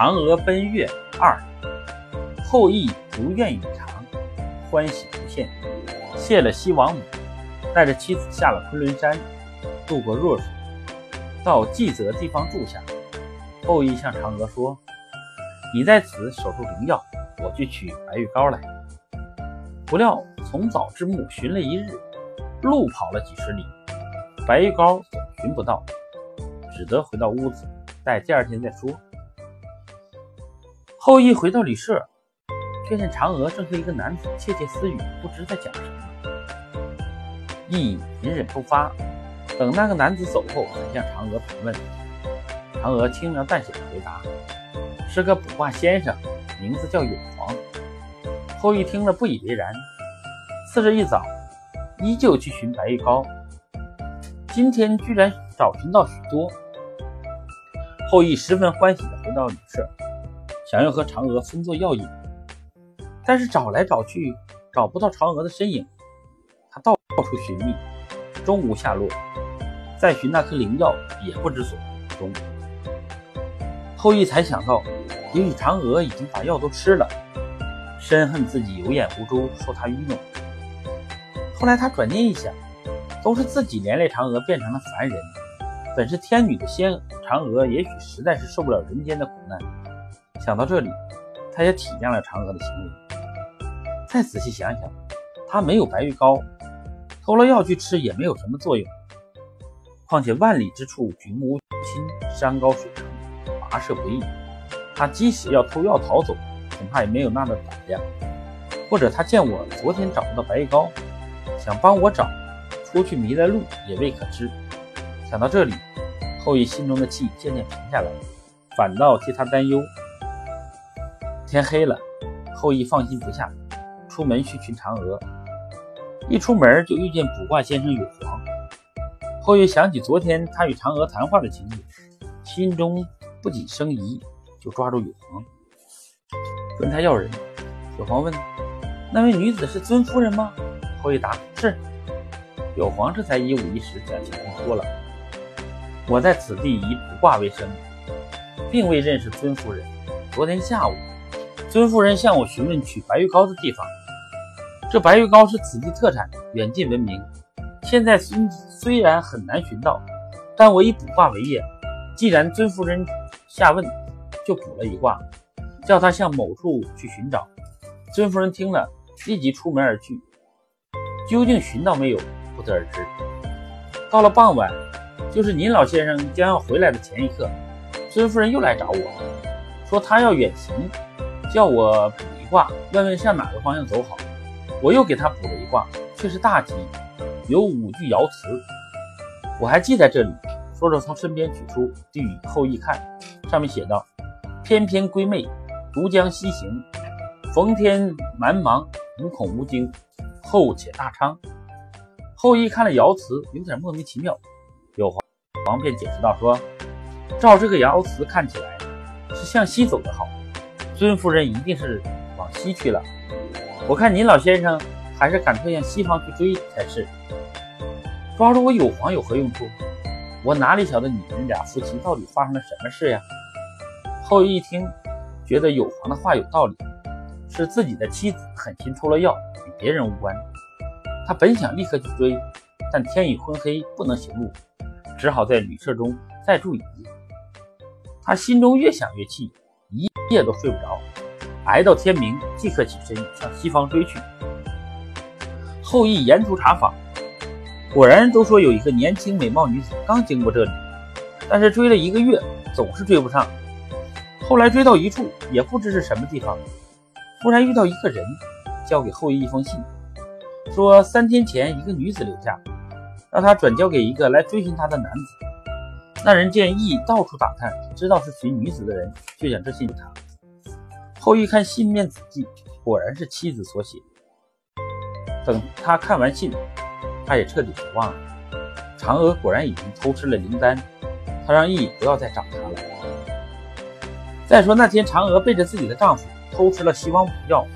嫦娥奔月二，后羿如愿以偿，欢喜无限。谢了西王母，带着妻子下了昆仑山，渡过弱水，到稷泽地方住下。后羿向嫦娥说：“你在此守住灵药，我去取白玉膏来。”不料从早至暮寻了一日，路跑了几十里，白玉膏总寻不到，只得回到屋子，待第二天再说。后羿回到旅社，却见嫦娥正和一个男子窃窃私语，不知在讲什么。羿隐忍不发，等那个男子走后，才向嫦娥盘问。嫦娥轻描淡写的回答：“是个卜卦先生，名字叫永璜。”后羿听了不以为然。次日一早，依旧去寻白玉膏，今天居然找寻到许多。后羿十分欢喜的回到旅社。想要和嫦娥分作药引，但是找来找去找不到嫦娥的身影，他到处寻觅，终无下落。再寻那颗灵药也不知所踪。后羿才想到，也许嫦娥已经把药都吃了，深恨自己有眼无珠，受他愚弄。后来他转念一想，都是自己连累嫦娥变成了凡人，本是天女的仙嫦娥，也许实在是受不了人间的苦难。想到这里，他也体谅了嫦娥的行为。再仔细想想，他没有白玉膏，偷了药去吃也没有什么作用。况且万里之处举目无亲，山高水长，跋涉不易。他即使要偷药逃走，恐怕也没有那的胆量。或者他见我昨天找不到白玉膏，想帮我找，出去迷了路也未可知。想到这里，后羿心中的气渐渐平下来，反倒替他担忧。天黑了，后羿放心不下，出门去寻嫦娥。一出门就遇见卜卦先生有黄。后羿想起昨天他与嫦娥谈话的情景，心中不仅生疑，就抓住有黄，问他要人。有黄问：“那位女子是尊夫人吗？”后羿答：“是。”有黄这才一五一十将情况说了：“我在此地以卜卦为生，并未认识尊夫人。昨天下午。”尊夫人向我询问取白玉膏的地方，这白玉膏是此地特产，远近闻名。现在虽虽然很难寻到，但我以卜卦为业，既然尊夫人下问，就卜了一卦，叫他向某处去寻找。尊夫人听了，立即出门而去。究竟寻到没有，不得而知。到了傍晚，就是您老先生将要回来的前一刻，尊夫人又来找我，说她要远行。叫我卜一卦，问问向哪个方向走好。我又给他卜了一卦，却是大吉，有五句爻辞，我还记在这里。说着，从身边取出，递与后羿看，上面写道：“翩翩归妹，独将西行。逢天蛮茫，无恐无惊，后且大昌。”后羿看了爻辞，有点莫名其妙。有黄黄便解释道：“说照这个爻辞看起来，是向西走的好。”尊夫人一定是往西去了，我看您老先生还是赶快向西方去追才是。抓住我有黄有何用处？我哪里晓得你们俩夫妻到底发生了什么事呀？后羿一听，觉得有黄的话有道理，是自己的妻子狠心偷了药，与别人无关。他本想立刻去追，但天已昏黑，不能行路，只好在旅社中再住一夜。他心中越想越气。一夜都睡不着，挨到天明，即刻起身向西方追去。后羿沿途查访，果然都说有一个年轻美貌女子刚经过这里，但是追了一个月，总是追不上。后来追到一处，也不知是什么地方，忽然遇到一个人，交给后羿一封信，说三天前一个女子留下，让他转交给一个来追寻他的男子。那人见羿到处打探，知道是寻女子的人，就将这信给他。后羿看信面字迹，果然是妻子所写。等他看完信，他也彻底绝望了。嫦娥果然已经偷吃了灵丹，他让羿不要再找他了。再说那天嫦娥背着自己的丈夫偷吃了西王母药，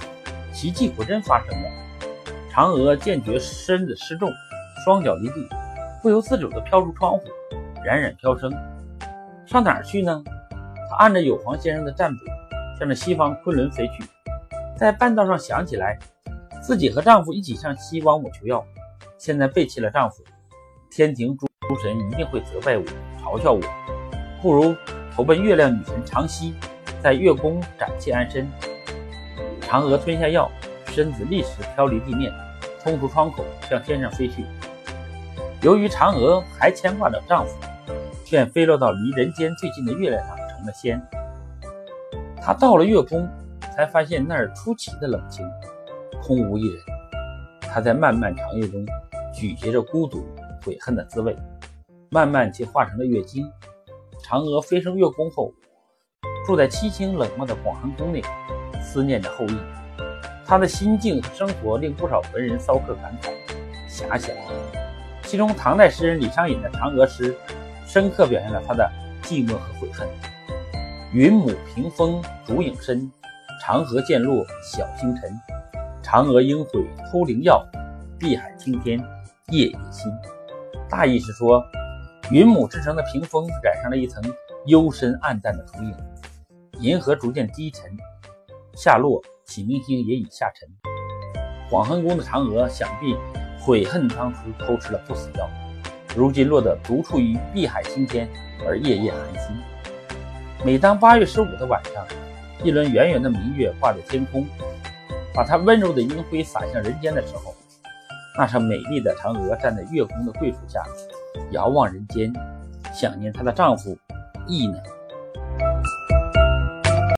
奇迹果真发生了。嫦娥见觉身子失重，双脚离地，不由自主地飘出窗户。冉冉飘升，上哪儿去呢？她按着有黄先生的占卜，向着西方昆仑飞去。在半道上想起来，自己和丈夫一起向西王母求药，现在背弃了丈夫，天庭诸神一定会责备我，嘲笑我。不如投奔月亮女神长息，在月宫暂且安身。嫦娥吞下药，身子立时飘离地面，冲出窗口向天上飞去。由于嫦娥还牵挂着丈夫，便飞落到离人间最近的月亮上，成了仙。他到了月宫。才发现那儿出奇的冷清，空无一人。他在漫漫长夜中咀嚼着孤独、悔恨的滋味，慢慢却化成了月经。嫦娥飞升月宫后，住在凄清冷漠的广寒宫内，思念着后羿。他的心境和生活令不少文人骚客感慨遐想。其中，唐代诗人李商隐的《嫦娥》诗，深刻表现了他的寂寞和悔恨。云母屏风烛影深。长河渐落晓星沉，嫦娥应悔偷灵药，碧海青天夜夜心。大意是说，云母制成的屏风染上了一层幽深暗淡的烛影，银河逐渐低沉下落，启明星也已下沉。广寒宫的嫦娥想必悔恨当初偷吃了不死药，如今落得独处于碧海青天而夜夜寒心。每当八月十五的晚上。一轮圆圆的明月挂在天空，把它温柔的银辉洒向人间的时候，那上美丽的嫦娥站在月宫的桂树下，遥望人间，想念她的丈夫羿呢。